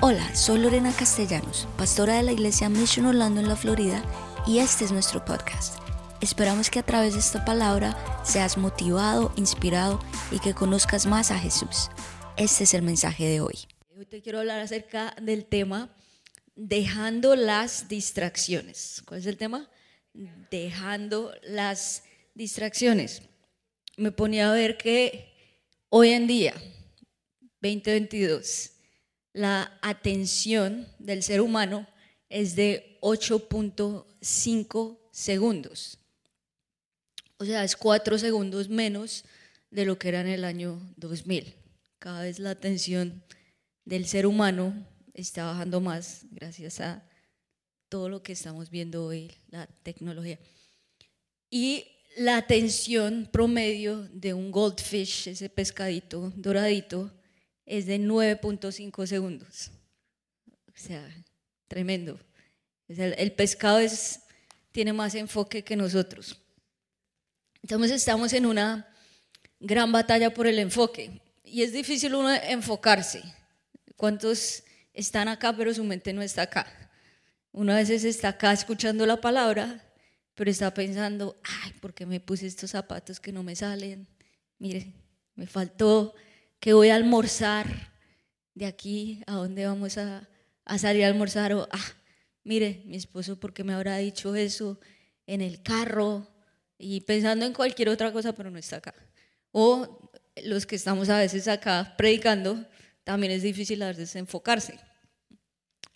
Hola, soy Lorena Castellanos, pastora de la iglesia Mission Orlando en la Florida, y este es nuestro podcast. Esperamos que a través de esta palabra seas motivado, inspirado y que conozcas más a Jesús. Este es el mensaje de hoy. Hoy te quiero hablar acerca del tema dejando las distracciones. ¿Cuál es el tema? Dejando las distracciones. Me ponía a ver que hoy en día, 2022, la atención del ser humano es de 8.5 segundos. O sea, es 4 segundos menos de lo que era en el año 2000. Cada vez la atención del ser humano está bajando más gracias a todo lo que estamos viendo hoy, la tecnología. Y la atención promedio de un goldfish, ese pescadito doradito, es de 9.5 segundos. O sea, tremendo. el pescado es, tiene más enfoque que nosotros. Entonces estamos en una gran batalla por el enfoque y es difícil uno enfocarse. ¿Cuántos están acá pero su mente no está acá? Uno a veces está acá escuchando la palabra, pero está pensando, ay, ¿por qué me puse estos zapatos que no me salen? Mire, me faltó que voy a almorzar de aquí a dónde vamos a, salir a almorzar o, ah, mire, mi esposo, ¿por qué me habrá dicho eso en el carro? Y pensando en cualquier otra cosa, pero no está acá. O los que estamos a veces acá predicando, también es difícil a veces enfocarse,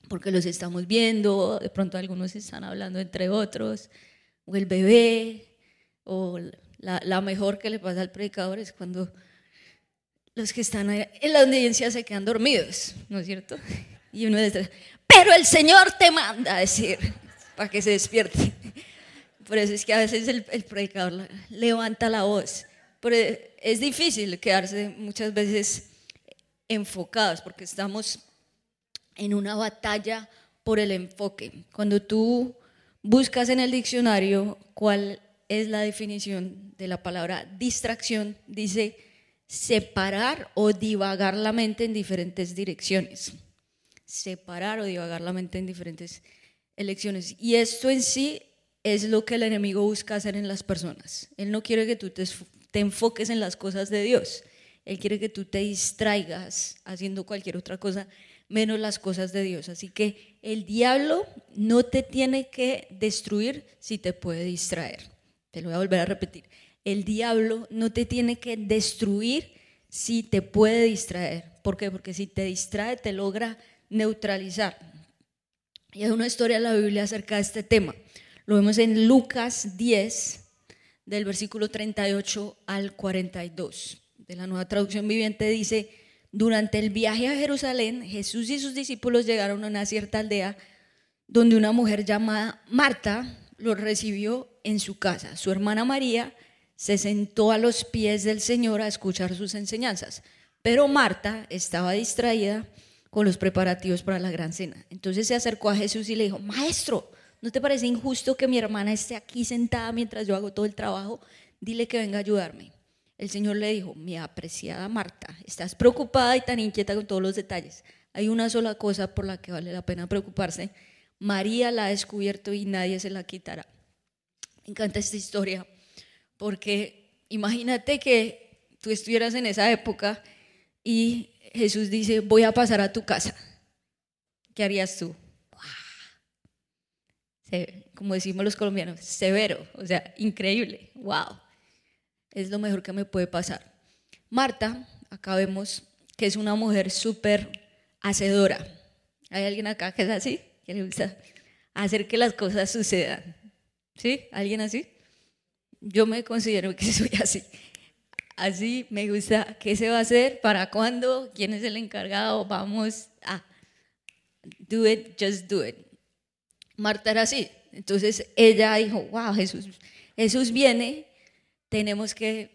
porque los estamos viendo, de pronto algunos están hablando entre otros, o el bebé, o la, la mejor que le pasa al predicador es cuando los que están en la audiencia se quedan dormidos, ¿no es cierto? Y uno dice, pero el Señor te manda a decir, para que se despierte. Por eso es que a veces el, predicador levanta la voz. Pero es difícil quedarse muchas veces enfocados porque estamos en una batalla por el enfoque. Cuando tú buscas en el diccionario cuál es la definición de la palabra distracción, dice separar o divagar la mente en diferentes direcciones. Separar o divagar la mente en diferentes elecciones. Y esto en sí es lo que el enemigo busca hacer en las personas. Él no quiere que tú te, enfoques en las cosas de Dios. Él quiere que tú te distraigas haciendo cualquier otra cosa menos las cosas de Dios. Así que el diablo no te tiene que destruir si te puede distraer. Te lo voy a volver a repetir el diablo no te tiene que destruir si te puede distraer. ¿Por qué? Porque si te distrae, te logra neutralizar. Y hay una historia en la Biblia acerca de este tema. Lo vemos en Lucas 10, del versículo 38 al 42. De la nueva traducción viviente dice, durante el viaje a Jerusalén, Jesús y sus discípulos llegaron a una cierta aldea donde una mujer llamada Marta los recibió en su casa. Su hermana María se sentó a los pies del Señor a escuchar sus enseñanzas. Pero Marta estaba distraída con los preparativos para la gran cena. Entonces se acercó a Jesús y le dijo, Maestro, ¿no te parece injusto que mi hermana esté aquí sentada mientras yo hago todo el trabajo? Dile que venga a ayudarme. El Señor le dijo, mi apreciada Marta, estás preocupada y tan inquieta con todos los detalles. Hay una sola cosa por la que vale la pena preocuparse. María la ha descubierto y nadie se la quitará. Me encanta esta historia porque imagínate que tú estuvieras en esa época y Jesús dice, voy a pasar a tu casa. ¿Qué harías tú? Como decimos los colombianos, severo, o sea, increíble, wow. Es lo mejor que me puede pasar. Marta, acá vemos que es una mujer súper hacedora. ¿Hay alguien acá que es así? Que le gusta hacer que las cosas sucedan. ¿Sí? ¿Alguien así? Yo me considero que soy así. Así me gusta. ¿Qué se va a hacer? ¿Para cuándo? ¿Quién es el encargado? Vamos a do it, just do it. Marta era así. Entonces ella dijo, wow, Jesús, Jesús viene, tenemos que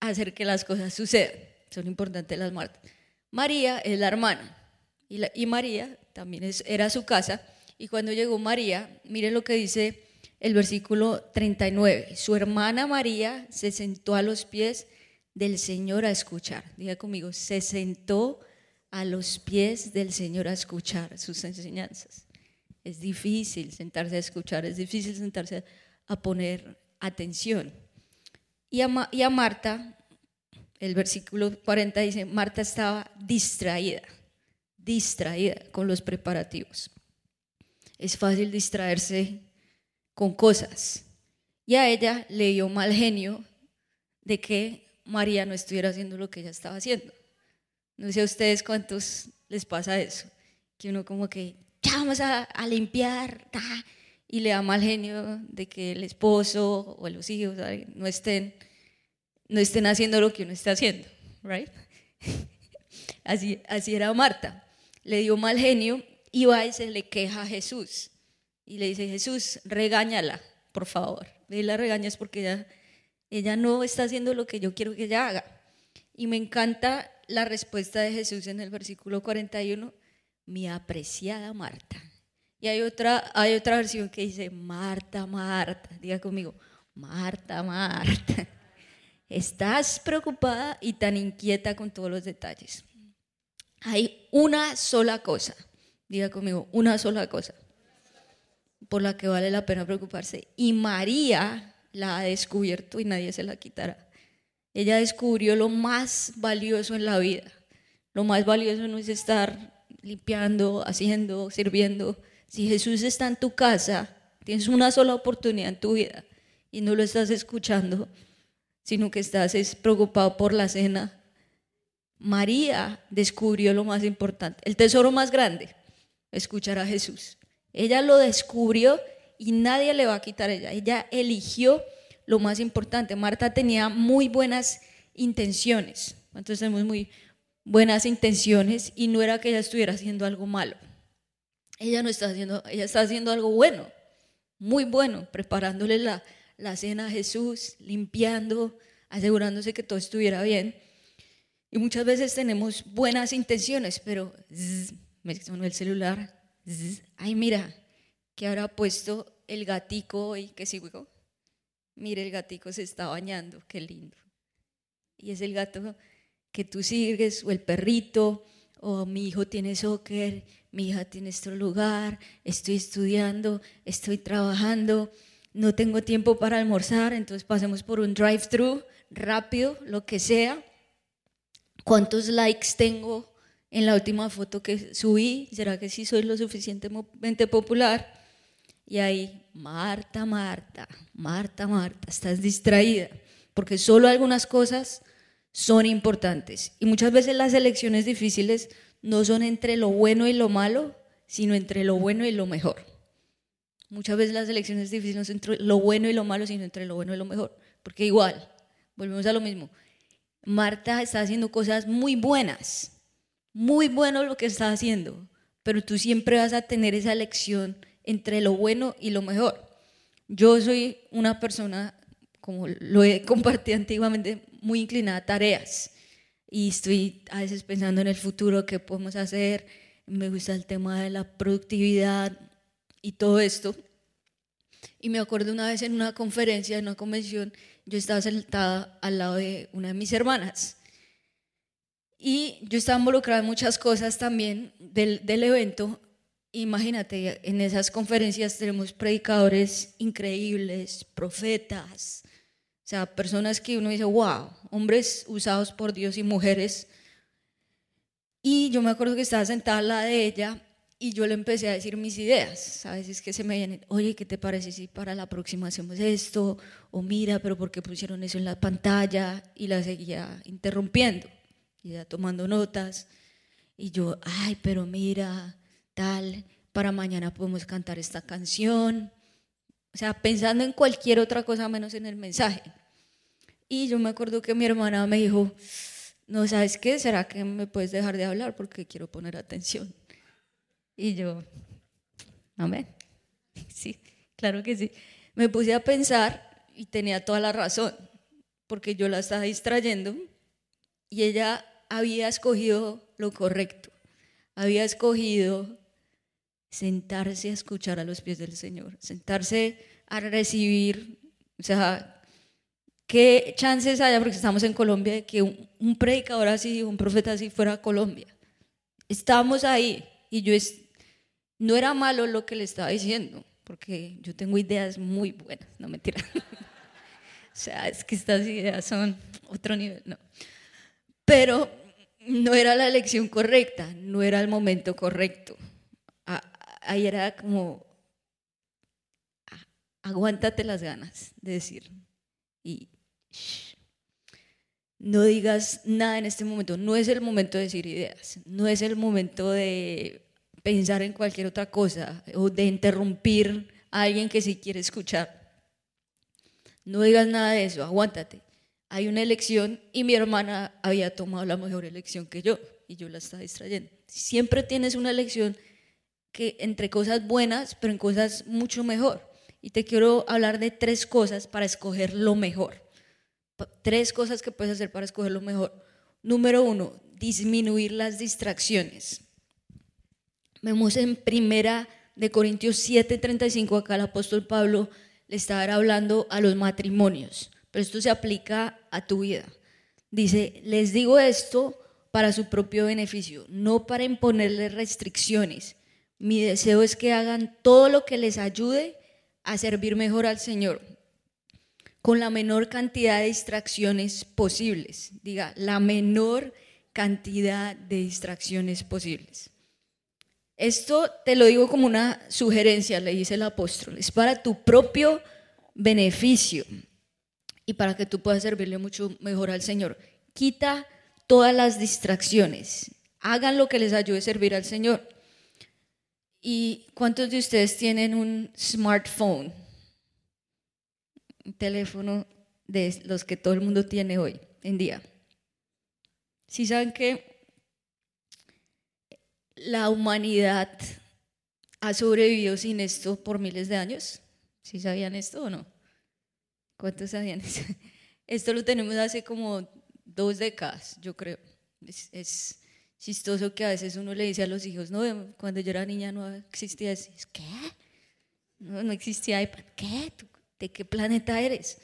hacer que las cosas sucedan. Son importantes las Martas. María es la hermana y, y María también es, era su casa. Y cuando llegó María, mire lo que dice el versículo 39. Su hermana María se sentó a los pies del Señor a escuchar. Diga conmigo, se sentó a los pies del Señor a escuchar sus enseñanzas. Es difícil sentarse a escuchar, es difícil sentarse a poner atención. Y a, y a Marta, el versículo 40 dice, Marta estaba distraída, distraída con los preparativos. Es fácil distraerse con cosas. Y a ella le dio mal genio de que María no estuviera haciendo lo que ella estaba haciendo. No sé a ustedes cuántos les pasa eso, que uno como que, ya vamos a, limpiar, y le da mal genio de que el esposo o los hijos no estén, no estén haciendo lo que uno está haciendo, right? Así, así era Marta. Le dio mal genio y va y se le queja a Jesús. Y le dice, Jesús, regáñala, por favor. Ve la regañas porque ella, ella no está haciendo lo que yo quiero que ella haga. Y me encanta la respuesta de Jesús en el versículo 41, mi apreciada Marta. Y hay otra, hay otra versión que dice, Marta, Marta, diga conmigo, Marta, Marta, estás preocupada y tan inquieta con todos los detalles. Hay una sola cosa, diga conmigo, una sola cosa por la que vale la pena preocuparse. Y María la ha descubierto y nadie se la quitará. Ella descubrió lo más valioso en la vida. Lo más valioso no es estar limpiando, haciendo, sirviendo. Si Jesús está en tu casa, tienes una sola oportunidad en tu vida y no lo estás escuchando, sino que estás preocupado por la cena. María descubrió lo más importante, el tesoro más grande, escuchar a Jesús. Ella lo descubrió y nadie le va a quitar ella. Ella eligió lo más importante. Marta tenía muy buenas intenciones. Entonces tenemos muy buenas intenciones y no era que ella estuviera haciendo algo malo. Ella no está haciendo, ella está haciendo algo bueno, muy bueno, preparándole la, la cena a Jesús, limpiando, asegurándose que todo estuviera bien. Y muchas veces tenemos buenas intenciones, pero me sonó el celular. Ay, mira, que habrá puesto el gatico y que sigo mire, el gatico se está bañando, qué lindo. Y es el gato que tú sigues, o el perrito, o mi hijo tiene soccer, mi hija tiene este lugar, estoy estudiando, estoy trabajando, no tengo tiempo para almorzar, entonces pasemos por un drive-thru rápido, lo que sea. ¿Cuántos likes tengo en la última foto que subí? ¿Será que sí soy lo suficientemente popular? Y ahí, Marta, Marta, Marta, Marta, estás distraída, porque solo algunas cosas son importantes. Y muchas veces las elecciones difíciles no son entre lo bueno y lo malo, sino entre lo bueno y lo mejor. Muchas veces las elecciones difíciles no son entre lo bueno y lo malo, sino entre lo bueno y lo mejor. Porque igual, volvemos a lo mismo. Marta está haciendo cosas muy buenas, muy bueno lo que está haciendo, pero tú siempre vas a tener esa elección entre lo bueno y lo mejor. Yo soy una persona, como lo he compartido antiguamente, muy inclinada a tareas y estoy a veces pensando en el futuro, qué podemos hacer. Me gusta el tema de la productividad y todo esto. Y me acuerdo una vez en una conferencia, en una convención, yo estaba sentada al lado de una de mis hermanas. Y yo estaba involucrada en muchas cosas también del, del evento Imagínate, en esas conferencias tenemos predicadores increíbles, profetas, o sea, personas que uno dice, wow, hombres usados por Dios y mujeres. Y yo me acuerdo que estaba sentada al lado de ella y yo le empecé a decir mis ideas. A veces que se me vienen, oye, ¿qué te parece si para la próxima hacemos esto? O mira, pero ¿por qué pusieron eso en la pantalla? Y la seguía interrumpiendo, y ya tomando notas. Y yo, ay, pero mira, para mañana podemos cantar esta canción. O sea, pensando en cualquier otra cosa menos en el mensaje. Y yo me acuerdo que mi hermana me dijo, no, ¿sabes qué? ¿Será que me puedes dejar de hablar porque quiero poner atención? Y yo, amén. Sí, claro que sí. Me puse a pensar y tenía toda la razón, porque yo la estaba distrayendo y ella había escogido lo correcto. Había escogido sentarse a escuchar a los pies del Señor, sentarse a recibir, o sea, ¿qué chances haya, porque estamos en Colombia, de que un, predicador así, un profeta así fuera a Colombia? estábamos ahí y yo es, no era malo lo que le estaba diciendo, porque yo tengo ideas muy buenas, no mentira. o sea, es que estas ideas son otro nivel, no. Pero no era la elección correcta, no era el momento correcto. Ahí era como, aguántate las ganas de decir y no digas nada en este momento. No es el momento de decir ideas, no es el momento de pensar en cualquier otra cosa o de interrumpir a alguien que sí quiere escuchar. No digas nada de eso, aguántate. Hay una elección y mi hermana había tomado la mejor elección que yo y yo la estaba distrayendo. Siempre tienes una elección que entre cosas buenas, pero en cosas mucho mejor. Y te quiero hablar de tres cosas para escoger lo mejor. Tres cosas que puedes hacer para escoger lo mejor. Número uno, disminuir las distracciones. Vemos en primera de Corintios 7:35, acá el apóstol Pablo le estaba hablando a los matrimonios, pero esto se aplica a tu vida. Dice, les digo esto para su propio beneficio, no para imponerles restricciones. Mi deseo es que hagan todo lo que les ayude a servir mejor al Señor, con la menor cantidad de distracciones posibles. Diga, la menor cantidad de distracciones posibles. Esto te lo digo como una sugerencia, le dice el apóstol, es para tu propio beneficio y para que tú puedas servirle mucho mejor al Señor. Quita todas las distracciones, hagan lo que les ayude a servir al Señor. ¿Y cuántos de ustedes tienen un smartphone? Un teléfono de los que todo el mundo tiene hoy en día. Si saben que la humanidad ha sobrevivido sin esto por miles de años. ¿Sí sabían esto o no? ¿Cuántos sabían? Esto lo tenemos hace como dos décadas, yo creo. Es, chistoso que a veces uno le dice a los hijos, no, cuando yo era niña no existía eso. ¿Qué? No, no existía iPad. ¿Qué? ¿De qué planeta eres?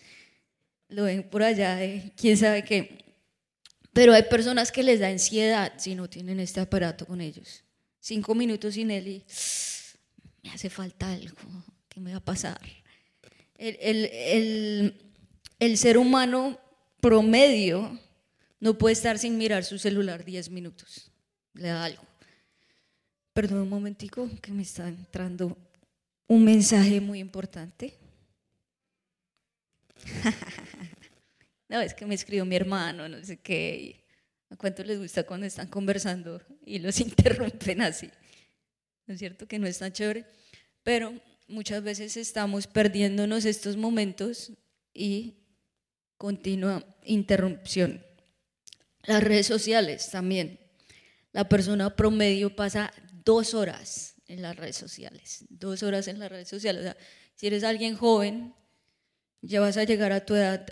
Lo ven por allá, quién sabe qué. Pero hay personas que les da ansiedad si no tienen este aparato con ellos cinco minutos sin él y me hace falta algo, ¿qué me va a pasar? El, ser humano promedio no puede estar sin mirar su celular diez minutos, le da algo. Perdón un momentico que me está entrando un mensaje muy importante. no, es que me escribió mi hermano, no sé qué. ¿A cuánto les gusta cuando están conversando y los interrumpen así? ¿No es cierto que no es tan chévere? Pero muchas veces estamos perdiéndonos estos momentos y continua interrupción. Las redes sociales también. La persona promedio pasa dos horas en las redes sociales, dos horas en las redes sociales. O sea, si eres alguien joven, ya vas a llegar a tu edad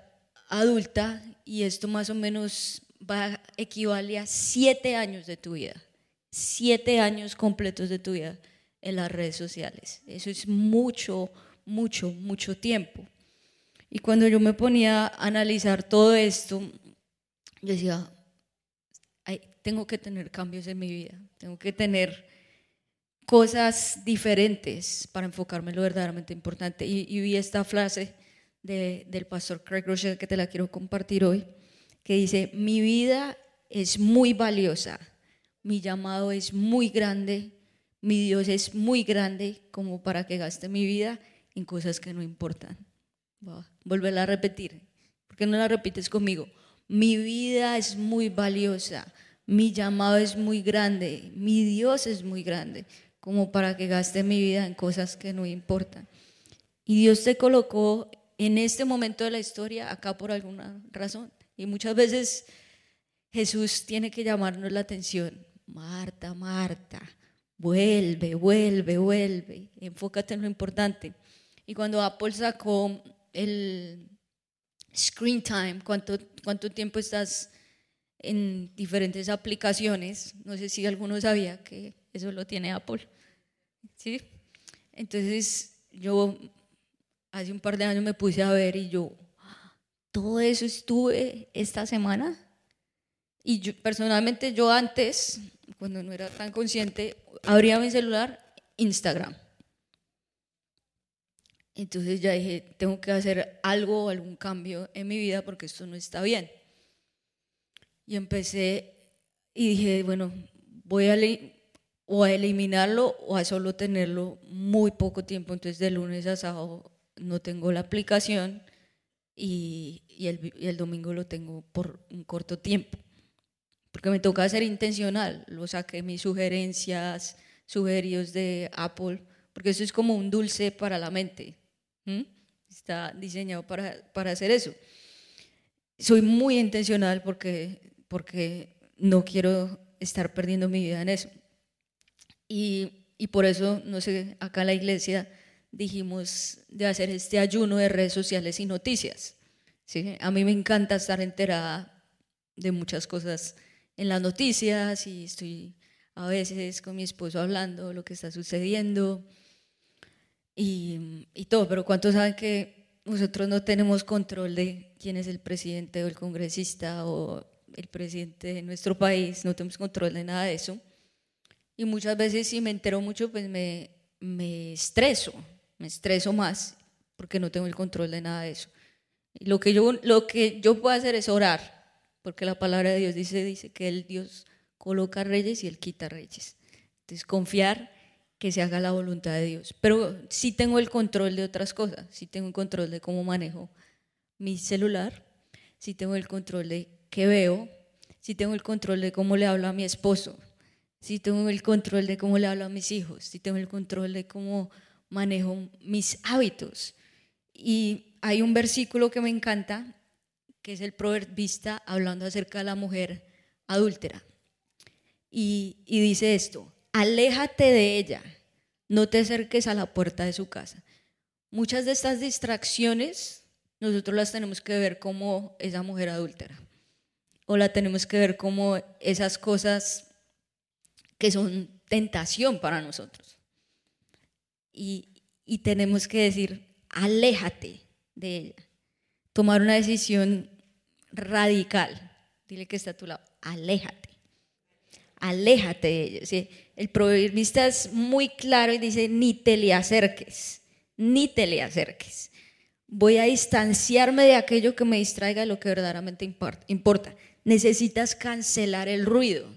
adulta y esto más o menos va equivale a siete años de tu vida, siete años completos de tu vida en las redes sociales. Eso es mucho, mucho, mucho tiempo. Y cuando yo me ponía a analizar todo esto, yo decía, tengo que tener cambios en mi vida, tengo que tener cosas diferentes para enfocarme en lo verdaderamente importante. Y, vi esta frase del pastor Craig Rochelle que te la quiero compartir hoy que dice, mi vida es muy valiosa, mi llamado es muy grande, mi Dios es muy grande como para que gaste mi vida en cosas que no importan. Volver a repetir, porque no la repites conmigo. Mi vida es muy valiosa, mi llamado es muy grande, mi Dios es muy grande, como para que gaste mi vida en cosas que no importan. Y Dios te colocó en este momento de la historia acá por alguna razón. Y muchas veces Jesús tiene que llamarnos la atención. Marta, Marta, vuelve, vuelve, vuelve. Enfócate en lo importante. Y cuando Apple sacó el screen time, cuánto, cuánto tiempo estás en diferentes aplicaciones, no sé si alguno sabía que eso lo tiene Apple. ¿Sí? Entonces yo hace un par de años me puse a ver y yo, todo eso estuve esta semana. Y yo, personalmente yo antes, cuando no era tan consciente, abría mi celular, Instagram. Entonces ya dije, tengo que hacer algo, algún cambio en mi vida porque esto no está bien. Y empecé y dije, bueno, voy a, o a eliminarlo o a solo tenerlo muy poco tiempo. Entonces de lunes a sábado no tengo la aplicación y, y, el, y el domingo lo tengo por un corto tiempo. Porque me toca ser intencional. Lo saqué mis sugerencias, sugeridos de Apple, porque eso es como un dulce para la mente Está diseñado para, para, hacer eso. Soy muy intencional porque, porque no quiero estar perdiendo mi vida en eso. Y, y por eso, no sé, acá en la iglesia dijimos de hacer este ayuno de redes sociales y noticias. ¿sí? A mí me encanta estar enterada de muchas cosas en las noticias y estoy a veces con mi esposo hablando lo que está sucediendo y, y todo, pero ¿cuántos saben que nosotros no tenemos control de quién es el presidente o el congresista o el presidente de nuestro país? No tenemos control de nada de eso. Y muchas veces si me entero mucho, pues me, me estreso, me estreso más porque no tengo el control de nada de eso. Y lo que yo, lo que yo puedo hacer es orar, porque la palabra de Dios dice, dice que el Dios coloca reyes y Él quita reyes. Entonces, confiar que se haga la voluntad de Dios. Pero sí tengo el control de otras cosas, sí tengo el control de cómo manejo mi celular, sí tengo el control de qué veo, sí tengo el control de cómo le hablo a mi esposo, sí tengo el control de cómo le hablo a mis hijos, sí tengo el control de cómo manejo mis hábitos. Y hay un versículo que me encanta, que es el proverbista hablando acerca de la mujer adúltera. Y, dice esto, aléjate de ella, no te acerques a la puerta de su casa. Muchas de estas distracciones nosotros las tenemos que ver como esa mujer adúltera o la tenemos que ver como esas cosas que son tentación para nosotros. Y, y tenemos que decir, aléjate de ella. Tomar una decisión radical. Dile que está a tu lado, aléjate aléjate de ellos. El proverbista es muy claro y dice, ni te le acerques, ni te le acerques. Voy a distanciarme de aquello que me distraiga de lo que verdaderamente importa. Necesitas cancelar el ruido,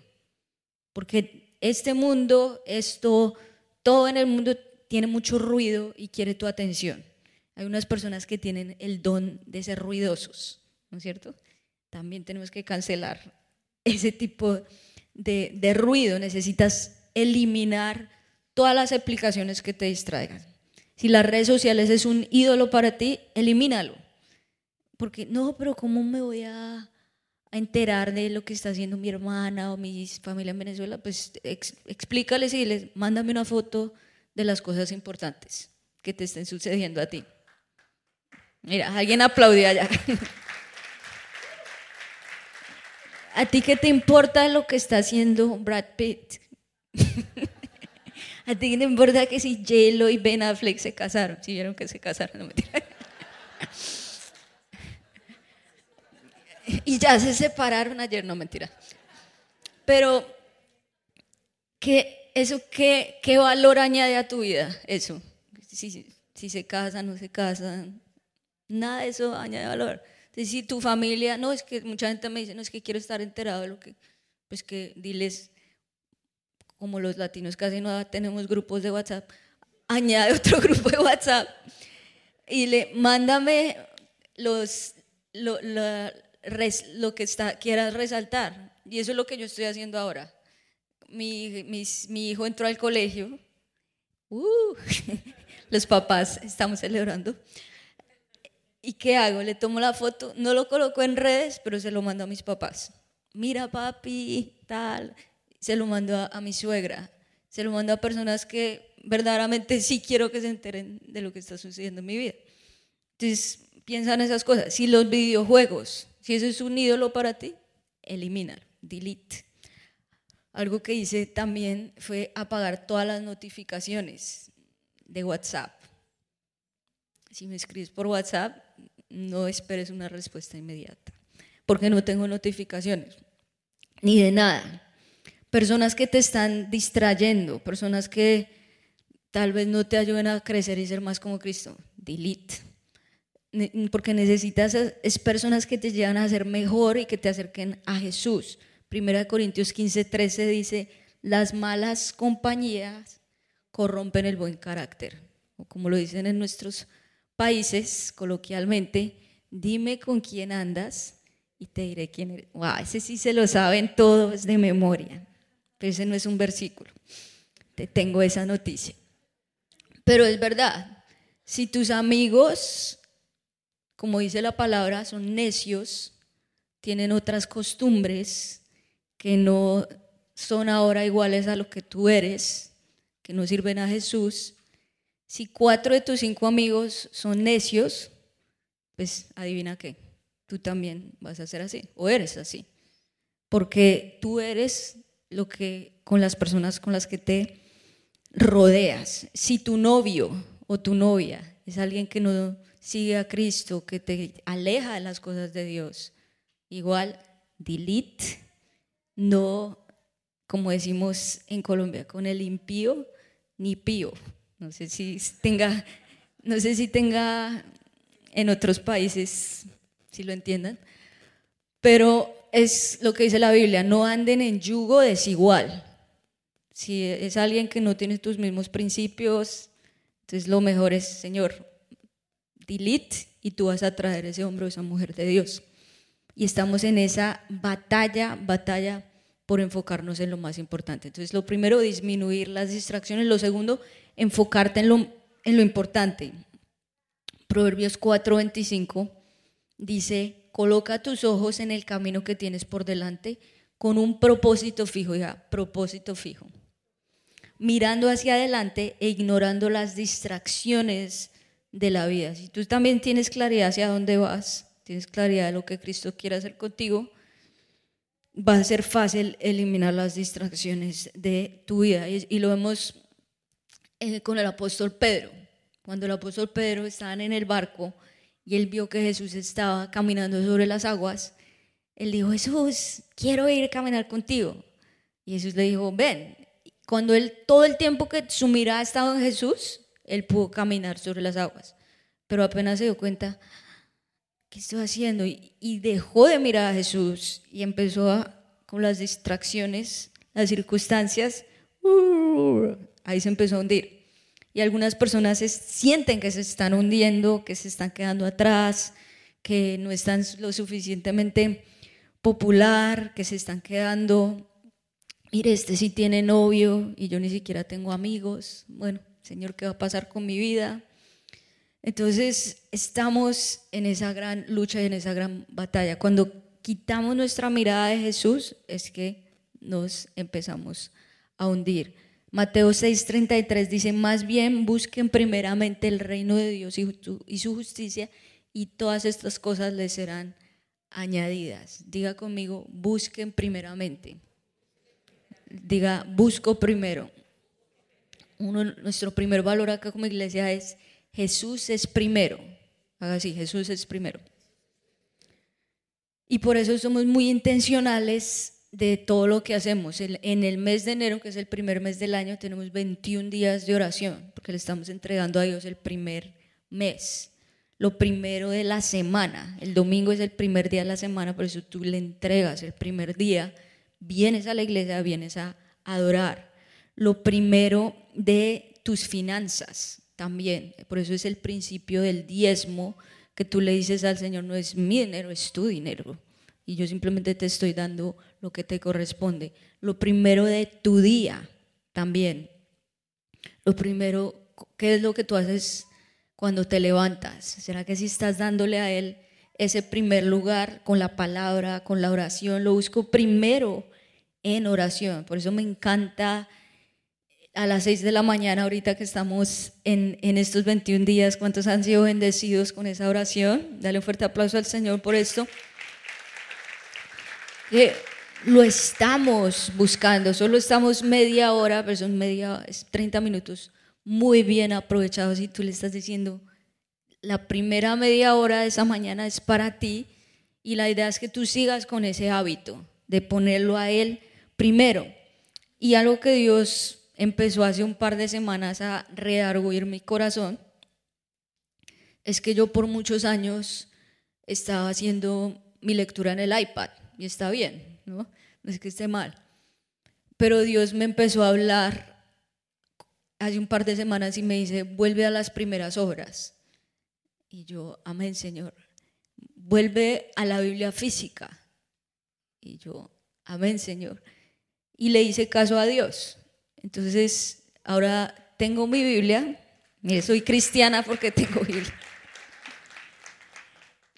porque este mundo, esto, todo en el mundo tiene mucho ruido y quiere tu atención. Hay unas personas que tienen el don de ser ruidosos, ¿no es cierto? También tenemos que cancelar ese tipo de de, ruido, necesitas eliminar todas las aplicaciones que te distraigan. Si las redes sociales es un ídolo para ti, elimínalo. Porque no, pero ¿cómo me voy a, enterar de lo que está haciendo mi hermana o mi familia en Venezuela? Pues explícales y les mándame una foto de las cosas importantes que te estén sucediendo a ti. Mira, alguien aplaudió allá. ¿A ti qué te importa lo que está haciendo Brad Pitt? ¿A ti qué te importa que si J-Lo y Ben Affleck se casaron? Si vieron que se casaron, no me y ya se separaron ayer, no mentira. Pero, ¿qué, eso, qué, ¿qué valor añade a tu vida? Eso. Si, si se casan, no se casan. Nada de eso añade valor si tu familia, no, es que mucha gente me dice, no, es que quiero estar enterado de lo que, pues que diles, como los latinos casi no tenemos grupos de WhatsApp, añade otro grupo de WhatsApp y le mándame los, lo, lo que está, quieras resaltar. Y eso es lo que yo estoy haciendo ahora. Mi, mi hijo entró al colegio. Uh, los papás estamos celebrando. ¿Y qué hago? Le tomo la foto, no lo coloco en redes, pero se lo mando a mis papás. Mira, papi, tal. Se lo mando a, mi suegra. Se lo mando a personas que verdaderamente sí quiero que se enteren de lo que está sucediendo en mi vida. Entonces, piensan esas cosas. Si los videojuegos, si eso es un ídolo para ti, elimínalo, delete. Algo que hice también fue apagar todas las notificaciones de WhatsApp. Si me escribes por WhatsApp, no esperes una respuesta inmediata, porque no tengo notificaciones. ni de nada. Personas que te están distrayendo, personas que tal vez no te ayuden a crecer y ser más como Cristo. Delete. Porque necesitas es personas que te llevan a ser mejor y que te acerquen a Jesús. Primera de Corintios 15, 13 dice, las malas compañías corrompen el buen carácter. O como lo dicen en nuestros países, coloquialmente, dime con quién andas y te diré quién eres. Wow, ese sí se lo saben todos de memoria, pero ese no es un versículo. Te tengo esa noticia. Pero es verdad, si tus amigos, como dice la palabra, son necios, tienen otras costumbres que no son ahora iguales a lo que tú eres, que no sirven a Jesús, si cuatro de tus cinco amigos son necios, pues adivina qué tú también vas a ser así o eres así. Porque tú eres lo que con las personas con las que te rodeas. Si tu novio o tu novia es alguien que no sigue a Cristo, que te aleja de las cosas de Dios, igual delete, no, como decimos en Colombia, con el impío ni pío. No sé si tenga, no sé si tenga en otros países si lo entiendan. Pero es lo que dice la Biblia, no anden en yugo desigual. Si es alguien que no tiene tus mismos principios, entonces lo mejor es, Señor, delete y tú vas a traer ese hombre o esa mujer de Dios. Y estamos en esa batalla, batalla por enfocarnos en lo más importante. Entonces, lo primero, disminuir las distracciones. Lo segundo, enfocarte en lo, en lo importante. Proverbios 4:25 dice, coloca tus ojos en el camino que tienes por delante con un propósito fijo, ya, propósito fijo. Mirando hacia adelante e ignorando las distracciones de la vida. Si tú también tienes claridad hacia dónde vas, tienes claridad de lo que Cristo quiere hacer contigo, va a ser fácil eliminar las distracciones de tu vida. Y, lo vemos eh, con el apóstol Pedro. Cuando el apóstol Pedro estaba en el barco, y él vio que Jesús estaba caminando sobre las aguas, él dijo, Jesús, quiero ir a caminar contigo. Y Jesús le dijo, ven. Cuando él, todo el tiempo que su mirada estaba en Jesús, él pudo caminar sobre las aguas. Pero apenas se dio cuenta, ¿qué estoy haciendo? Y, dejó de mirar a Jesús y empezó a, con las distracciones, las circunstancias, uh, ahí se empezó a hundir y algunas personas sienten que se están hundiendo, que se están quedando atrás, que no están lo suficientemente popular, que se están quedando, mire, este sí tiene novio y yo ni siquiera tengo amigos, bueno, Señor, ¿qué va a pasar con mi vida? Entonces estamos en esa gran lucha y en esa gran batalla. Cuando quitamos nuestra mirada de Jesús es que nos empezamos a hundir. Mateo 6:33 dice, más bien busquen primeramente el reino de Dios y su justicia y todas estas cosas les serán añadidas. Diga conmigo, busquen primeramente. Diga, busco primero. Uno, nuestro primer valor acá como iglesia es Jesús es primero. Haga así, Jesús es primero. Y por eso somos muy intencionales de todo lo que hacemos. En el mes de enero, que es el primer mes del año, tenemos 21 días de oración, porque le estamos entregando a Dios el primer mes, lo primero de la semana. El domingo es el primer día de la semana, por eso tú le entregas el primer día, vienes a la iglesia, vienes a adorar. Lo primero de tus finanzas también, por eso es el principio del diezmo, que tú le dices al Señor, no es mi dinero, es tu dinero y yo simplemente te estoy dando lo que te corresponde. Lo primero de tu día también. Lo primero, ¿qué es lo que tú haces cuando te levantas? ¿Será que si estás dándole a Él ese primer lugar con la palabra, con la oración? Lo busco primero en oración. Por eso me encanta a las 6 de la mañana, ahorita que estamos en, en, estos 21 días, cuántos han sido bendecidos con esa oración. Dale un fuerte aplauso al Señor por esto lo estamos buscando, solo estamos media hora, pero son media, 30 minutos muy bien aprovechados y tú le estás diciendo, la primera media hora de esa mañana es para ti y la idea es que tú sigas con ese hábito. de ponerlo a Él primero. Y algo que Dios empezó hace un par de semanas a rearguir mi corazón es que yo por muchos años estaba haciendo mi lectura en el iPad y está bien, ¿no? No es que esté mal. Pero Dios me empezó a hablar hace un par de semanas y me dice, vuelve a las primeras obras. Y yo, amén, Señor. Vuelve a la Biblia física. Y yo, amén, Señor. Y le hice caso a Dios. Entonces, ahora tengo mi Biblia. Mire, soy cristiana porque tengo Biblia.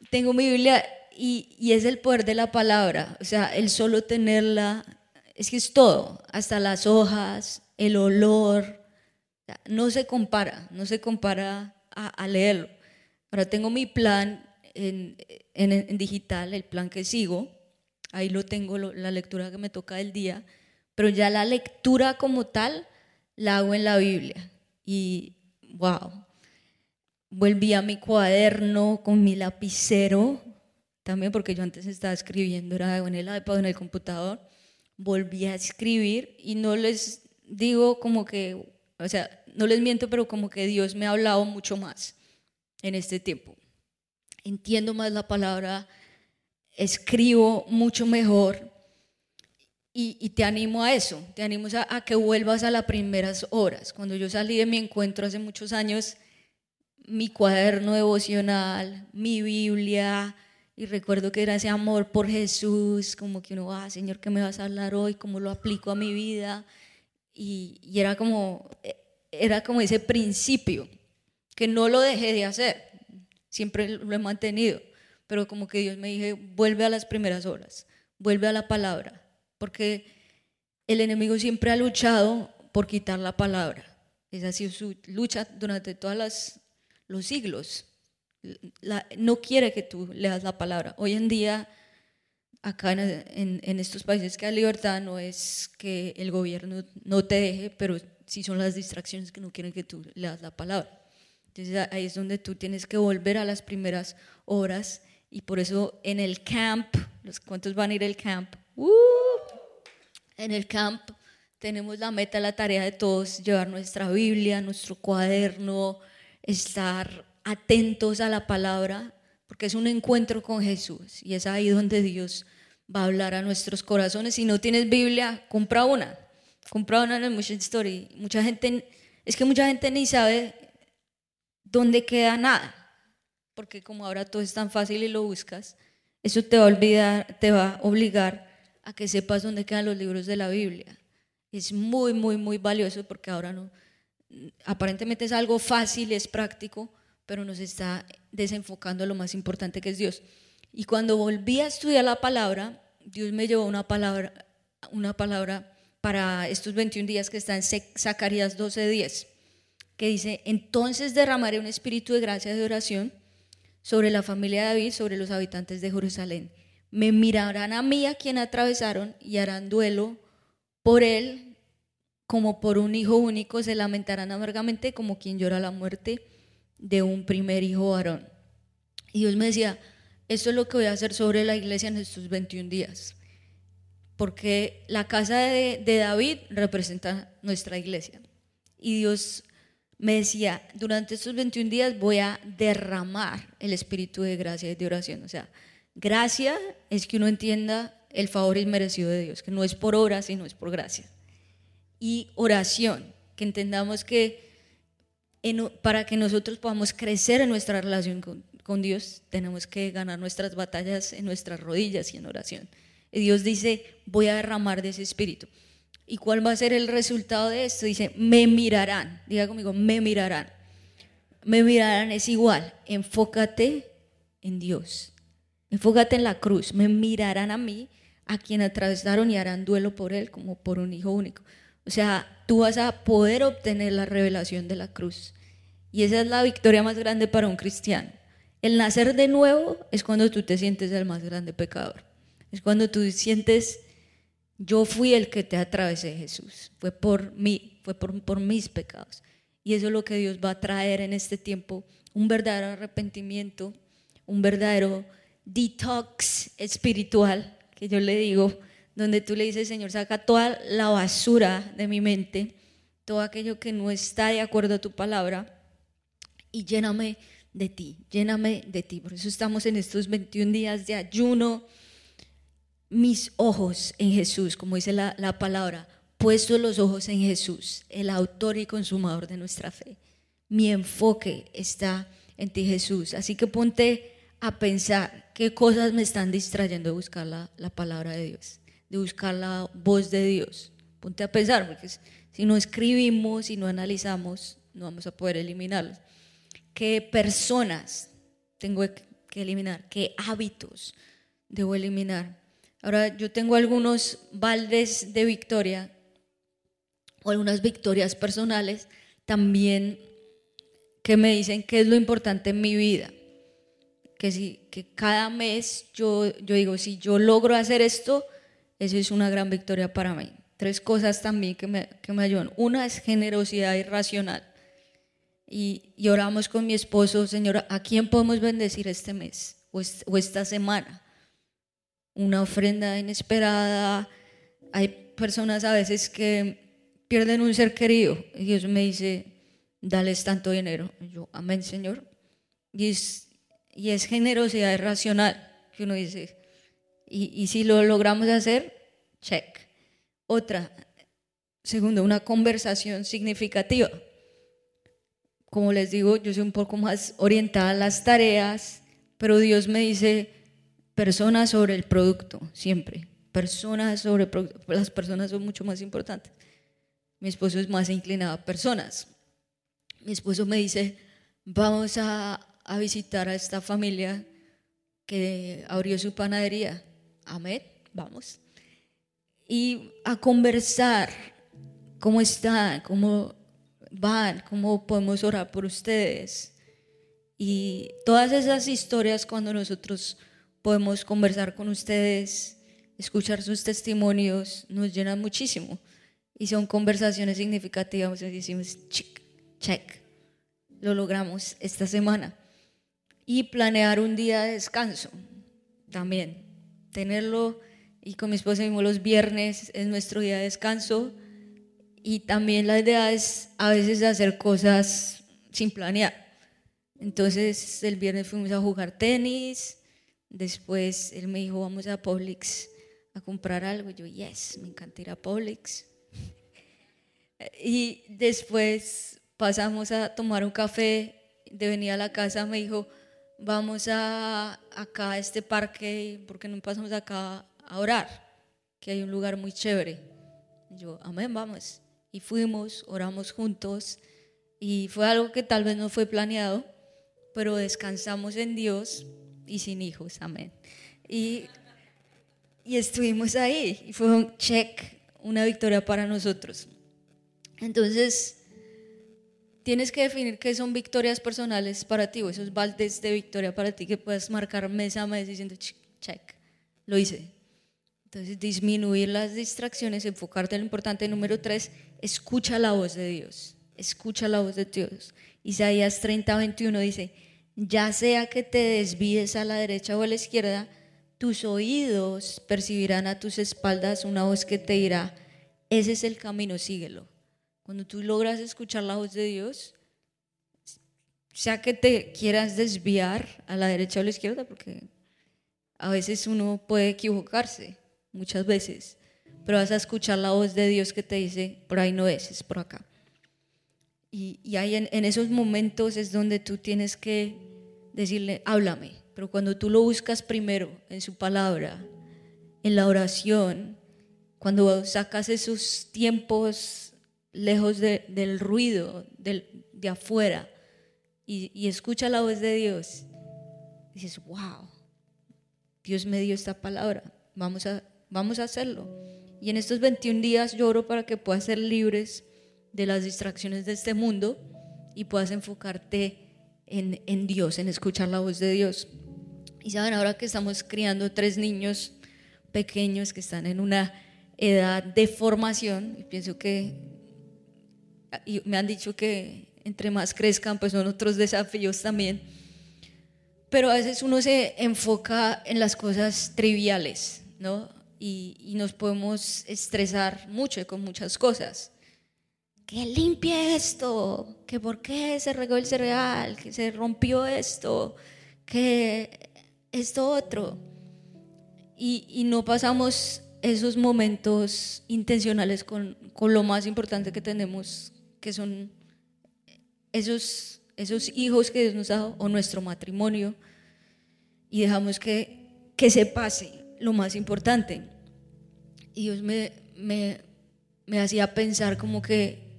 Tengo mi Biblia y, y es el poder de la palabra. O sea, el solo tenerla, es que es todo, hasta las hojas, el olor, no se compara, no se compara a, leerlo. Ahora tengo mi plan en, en, digital, el plan que sigo, ahí lo tengo, la lectura que me toca del día, pero ya la lectura como tal la hago en la Biblia. Y wow, volví a mi cuaderno con mi lapicero, también porque yo antes estaba escribiendo, era en el iPad, en el computador, volví a escribir y no les digo como que, o sea, no les miento, pero como que Dios me ha hablado mucho más en este tiempo. Entiendo más la palabra, escribo mucho mejor y, te animo a eso, te animo a, a, que vuelvas a las primeras horas. Cuando yo salí de mi encuentro hace muchos años, mi cuaderno devocional, mi Biblia, y recuerdo que era ese amor por Jesús, como que uno, ah, Señor, ¿qué me vas a hablar hoy? ¿Cómo lo aplico a mi vida? Y, y era como, era como ese principio, que no lo dejé de hacer, siempre lo he mantenido, pero como que Dios me dije, vuelve a las primeras horas, vuelve a la palabra, porque el enemigo siempre ha luchado por quitar la palabra. Esa ha sido su lucha durante todos los siglos. no quiere que tú leas la palabra. Hoy en día, acá en, en estos países que hay libertad, no es que el gobierno no te deje, pero si son las distracciones que no quieren que tú leas la palabra. Entonces ahí es donde tú tienes que volver a las primeras horas y por eso en el camp, los cuantos van a ir al camp, ¡uh! En el camp tenemos la meta, la tarea de todos, llevar nuestra Biblia, nuestro cuaderno, estar atentos a la palabra, porque es un encuentro con Jesús y es ahí donde Dios va a hablar a nuestros corazones. Si no tienes Biblia, compra una comprado una Mission Story. Mucha gente, es que mucha gente ni sabe dónde queda nada, porque como ahora todo es tan fácil y lo buscas, eso te va a olvidar, te va a obligar a que sepas dónde quedan los libros de la Biblia. Es muy, muy, muy valioso porque ahora no, aparentemente es algo fácil, es práctico, pero nos está desenfocando lo más importante que es Dios. Y cuando volví a estudiar la palabra, Dios me llevó una palabra, una palabra para estos 21 días que está en Zacarías 12:10, que dice, entonces derramaré un espíritu de gracia y de oración sobre la familia de David, sobre los habitantes de Jerusalén. Me mirarán a mí a quien atravesaron y harán duelo por él como por un hijo único, se lamentarán amargamente como quien llora la muerte de un primer hijo varón. Y Dios me decía, esto es lo que voy a hacer sobre la iglesia en estos 21 días porque la casa de, David representa nuestra iglesia. Y Dios me decía, durante estos 21 días voy a derramar el espíritu de gracia y de oración. O sea, gracia es que uno entienda el favor inmerecido de Dios, que no es por obra, sino es por gracia. Y oración, que entendamos que para que nosotros podamos crecer en nuestra relación con Dios, tenemos que ganar nuestras batallas en nuestras rodillas y en oración. Y Dios dice, voy a derramar de ese espíritu. ¿Y cuál va a ser el resultado de esto? Dice, me mirarán. Diga conmigo, me mirarán. Me mirarán es igual. Enfócate en Dios. Enfócate en la cruz. Me mirarán a mí, a quien atravesaron y harán duelo por él como por un hijo único. O sea, tú vas a poder obtener la revelación de la cruz. Y esa es la victoria más grande para un cristiano. El nacer de nuevo es cuando tú te sientes el más grande pecador. Es cuando tú sientes, yo fui el que te atravesé, Jesús. Fue por mí, fue por, por mis pecados. Y eso es lo que Dios va a traer en este tiempo, un verdadero arrepentimiento, un verdadero detox espiritual, que yo le digo, donde tú le dices, Señor, saca toda la basura de mi mente, todo aquello que no está de acuerdo a tu palabra y lléname de ti, lléname de ti. Por eso estamos en estos 21 días de ayuno. Mis ojos en Jesús, como dice la, la palabra, puesto los ojos en Jesús, el autor y consumador de nuestra fe. Mi enfoque está en ti, Jesús. Así que ponte a pensar qué cosas me están distrayendo de buscar la, la palabra de Dios, de buscar la voz de Dios. Ponte a pensar, porque si no escribimos, si no analizamos, no vamos a poder eliminarlos qué personas tengo que eliminar, qué hábitos debo eliminar. Ahora, yo tengo algunos baldes de victoria o algunas victorias personales también que me dicen qué es lo importante en mi vida. Que, si, que cada mes yo, yo digo, si yo logro hacer esto, eso es una gran victoria para mí. Tres cosas también que me, que me ayudan. Una es generosidad irracional y, oramos con mi esposo, Señor, ¿a quién podemos bendecir este mes o, esta semana? Una ofrenda inesperada. Hay personas a veces que pierden un ser querido y Dios me dice, dales tanto dinero. yo, amén, Señor. Y es, y es generosidad racional que uno dice, y, y si lo logramos hacer, check. Otra, segundo, una conversación significativa como les digo, yo soy un poco más orientada a las tareas, pero Dios me dice personas sobre el producto, siempre. Personas sobre el producto. Las personas son mucho más importantes. Mi esposo es más inclinado a personas. Mi esposo me dice, vamos a, a visitar a esta familia que abrió su panadería. Amén, vamos. Y a conversar cómo está, cómo van, cómo podemos orar por ustedes. Y todas esas historias cuando nosotros podemos conversar con ustedes, escuchar sus testimonios, nos llenan muchísimo. Y son conversaciones significativas, y decimos, check, check, lo logramos esta semana. Y planear un día de descanso también, tenerlo, y con mi esposa mismo los viernes es nuestro día de descanso y también la idea es a veces hacer cosas sin planear. Entonces el viernes fuimos a jugar tenis, después él me dijo vamos a Publix a comprar algo, yo yes, me encanta ir Publix. y después pasamos a tomar un café, de venir a la casa me dijo vamos a acá a este parque, porque no pasamos acá a orar? Que hay un lugar muy chévere. yo, amén, vamos y fuimos, oramos juntos y fue algo que tal vez no fue planeado, pero descansamos en Dios y sin hijos, amén. Y, y estuvimos ahí y fue un check, una victoria para nosotros. Entonces, tienes que definir qué son victorias personales para ti o esos baldes de victoria para ti que puedes marcar mes a mes diciendo check, lo hice. Entonces, disminuir las distracciones, enfocarte en lo importante. Número tres, escucha la voz de Dios. Escucha la voz de Dios. Isaías 30, 21 dice, ya sea que te desvíes a la derecha o a la izquierda, tus oídos percibirán a tus espaldas una voz que te dirá, ese es el camino, síguelo. Cuando tú logras escuchar la voz de Dios, sea que te quieras desviar a la derecha o a la izquierda, porque a veces uno puede equivocarse, muchas veces, pero vas a escuchar la voz de Dios que te dice, por ahí no es, es por acá. Y, y ahí en, en esos momentos es donde tú tienes que decirle, háblame, pero cuando tú lo buscas primero en su palabra, en la oración, cuando sacas esos tiempos lejos de, del ruido del, de afuera y, y escucha la voz de Dios, dices, wow, Dios me dio esta palabra, vamos a vamos a hacerlo. Y en estos 21 días lloro para que puedas ser libres de las distracciones de este mundo y puedas enfocarte en, en Dios, en escuchar la voz de Dios. Y saben, ahora que estamos criando tres niños pequeños que están en una edad de formación, y pienso que, y me han dicho que entre más crezcan, pues son otros desafíos también. Pero a veces uno se enfoca en las cosas triviales, ¿no? y, nos podemos estresar mucho con muchas cosas. Que limpie esto, que por qué se regó el cereal, que se rompió esto, que esto otro. Y, y no pasamos esos momentos intencionales con, con, lo más importante que tenemos, que son esos, esos hijos que Dios nos ha dado o nuestro matrimonio, y dejamos que, que se pase lo más importante. Y Dios me, me, me hacía pensar como que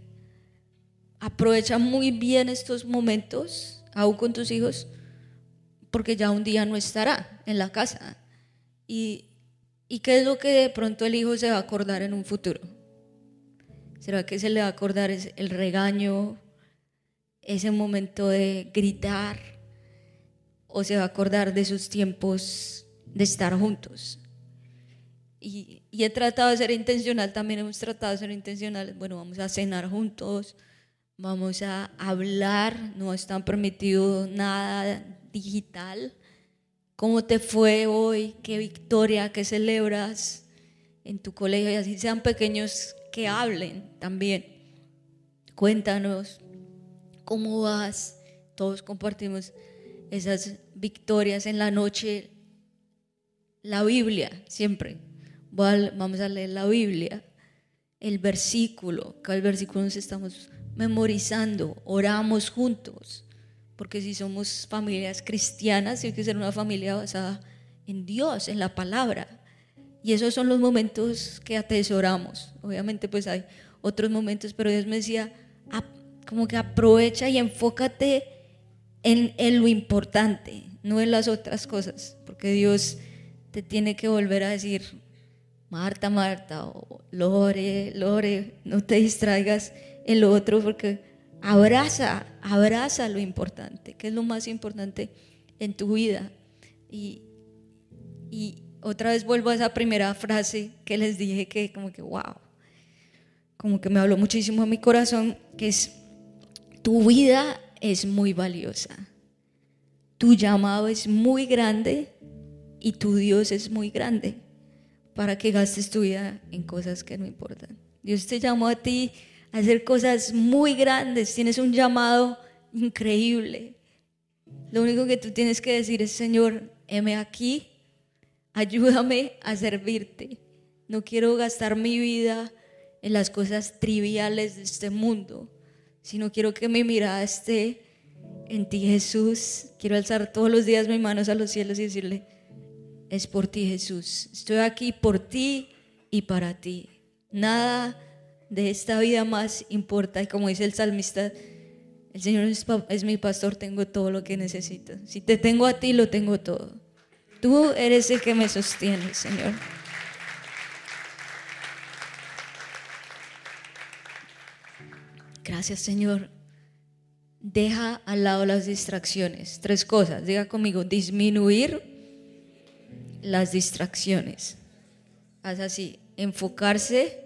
aprovecha muy bien estos momentos, aún con tus hijos, porque ya un día no estará en la casa. Y, ¿Y qué es lo que de pronto el hijo se va a acordar en un futuro? ¿Será que se le va a acordar el regaño, ese momento de gritar? ¿O se va a acordar de sus tiempos de estar juntos? Y, he tratado de ser intencional, también hemos tratado de ser intencionales. Bueno, vamos a cenar juntos, vamos a hablar, no está permitido nada digital. ¿Cómo te fue hoy? ¿Qué victoria? ¿Qué celebras en tu colegio? Y así sean pequeños que hablen también. Cuéntanos cómo vas. Todos compartimos esas victorias en la noche. La Biblia, siempre vamos a leer la Biblia, el versículo, cada versículo nos estamos memorizando, oramos juntos, porque si somos familias cristianas, tiene que ser una familia basada en Dios, en la palabra. Y esos son los momentos que atesoramos. Obviamente pues hay otros momentos, pero Dios me decía, como que aprovecha y enfócate en, en lo importante, no en las otras cosas, porque Dios te tiene que volver a decir, Marta, Marta, o Lore, Lore, no te distraigas en lo otro porque abraza, abraza lo importante, que es lo más importante en tu vida. Y, y otra vez vuelvo a esa primera frase que les dije que como que, wow, como que me habló muchísimo a mi corazón, que es, tu vida es muy valiosa, tu llamado es muy grande y tu Dios es muy grande para que gastes tu vida en cosas que no importan. Dios te llamó a ti a hacer cosas muy grandes, tienes un llamado increíble. Lo único que tú tienes que decir es, Señor, heme aquí, ayúdame a servirte. No quiero gastar mi vida en las cosas triviales de este mundo, sino quiero que mi mirada esté en ti, Jesús. Quiero alzar todos los días mis manos a los cielos y decirle, es por ti, Jesús. Estoy aquí por ti y para ti. Nada de esta vida más importa. Y como dice el salmista, el Señor es, mi pastor, tengo todo lo que necesito. Si te tengo a ti, lo tengo todo. Tú eres el que me sostiene, Señor. Gracias, Señor. Deja al lado las distracciones. Tres cosas. Diga conmigo, disminuir las distracciones. Haz así, enfocarse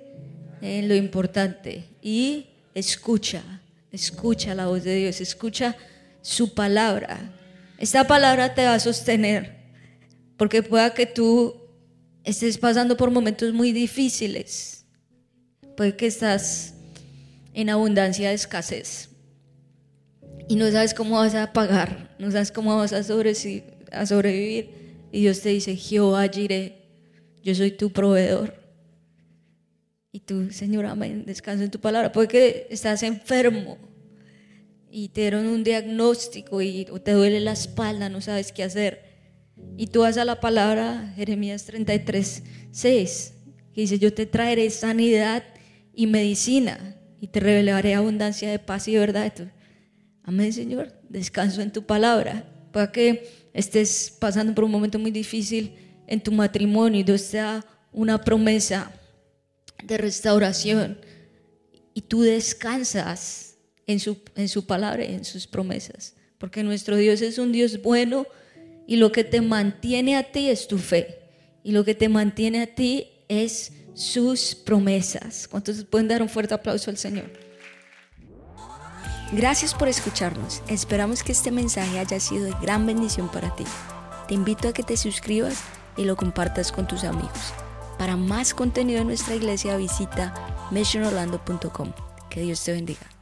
en lo importante y escucha, escucha la voz de Dios, escucha su palabra. Esta palabra te va a sostener, porque pueda que tú estés pasando por momentos muy difíciles, puede que estás en abundancia de escasez y no sabes cómo vas a pagar, no sabes cómo vas a sobrevivir y Dios te dice, Jehová Jireh, yo soy tu proveedor. Y tú, Señor, amén, descansa en tu palabra. Porque estás enfermo y te dieron un diagnóstico y o te duele la espalda, no sabes qué hacer. Y tú vas a la palabra, Jeremías 33, 6, que dice, yo te traeré sanidad y medicina y te revelaré abundancia de paz y verdad. Amén, Señor, descanso en tu palabra. Para que estés pasando por un momento muy difícil en tu matrimonio y Dios te da una promesa de restauración y tú descansas en su, en su palabra y en sus promesas. Porque nuestro Dios es un Dios bueno y lo que te mantiene a ti es tu fe. Y lo que te mantiene a ti es sus promesas. ¿Cuántos pueden dar un fuerte aplauso al Señor? Gracias por escucharnos. Esperamos que este mensaje haya sido de gran bendición para ti. Te invito a que te suscribas y lo compartas con tus amigos. Para más contenido de nuestra iglesia visita missionorlando.com. Que Dios te bendiga.